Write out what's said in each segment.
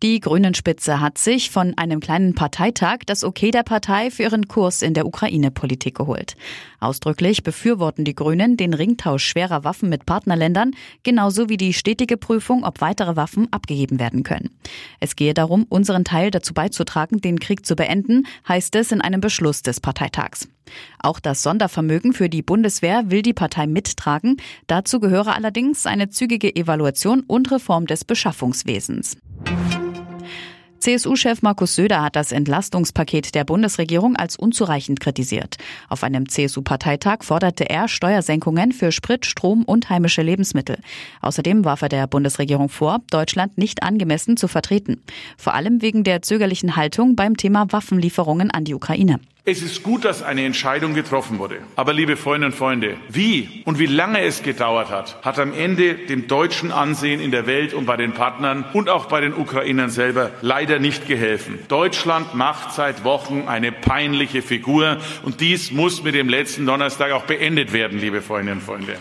Die Grünen-Spitze hat sich von einem kleinen Parteitag das Okay der Partei für ihren Kurs in der Ukraine-Politik geholt. Ausdrücklich befürworten die Grünen den Ringtausch schwerer Waffen mit Partnerländern, genauso wie die stetige Prüfung, ob weitere Waffen abgegeben werden können. Es gehe darum, unseren Teil dazu beizutragen, den Krieg zu beenden, heißt es in einem Beschluss des Parteitags. Auch das Sondervermögen für die Bundeswehr will die Partei mittragen. Dazu gehöre allerdings eine zügige Evaluation und Reform des Beschaffungswesens. CSU-Chef Markus Söder hat das Entlastungspaket der Bundesregierung als unzureichend kritisiert. Auf einem CSU-Parteitag forderte er Steuersenkungen für Sprit, Strom und heimische Lebensmittel. Außerdem warf er der Bundesregierung vor, Deutschland nicht angemessen zu vertreten. Vor allem wegen der zögerlichen Haltung beim Thema Waffenlieferungen an die Ukraine. Es ist gut, dass eine Entscheidung getroffen wurde. Aber liebe Freundinnen und Freunde, wie und wie lange es gedauert hat, hat am Ende dem deutschen Ansehen in der Welt und bei den Partnern und auch bei den Ukrainern selber leider nicht geholfen. Deutschland macht seit Wochen eine peinliche Figur und dies muss mit dem letzten Donnerstag auch beendet werden, liebe Freundinnen und Freunde.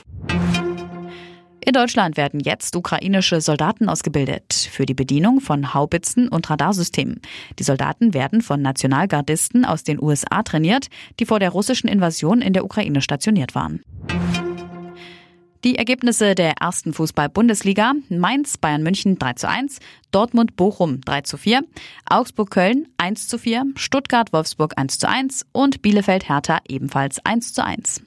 In Deutschland werden jetzt ukrainische Soldaten ausgebildet für die Bedienung von Haubitzen und Radarsystemen. Die Soldaten werden von Nationalgardisten aus den USA trainiert, die vor der russischen Invasion in der Ukraine stationiert waren. Die Ergebnisse der ersten Fußball-Bundesliga. Mainz, Bayern München 3 zu 1, Dortmund, Bochum 3 zu 4, Augsburg, Köln 1 zu 4, Stuttgart, Wolfsburg 1 zu 1 und Bielefeld, Hertha ebenfalls 1 zu 1.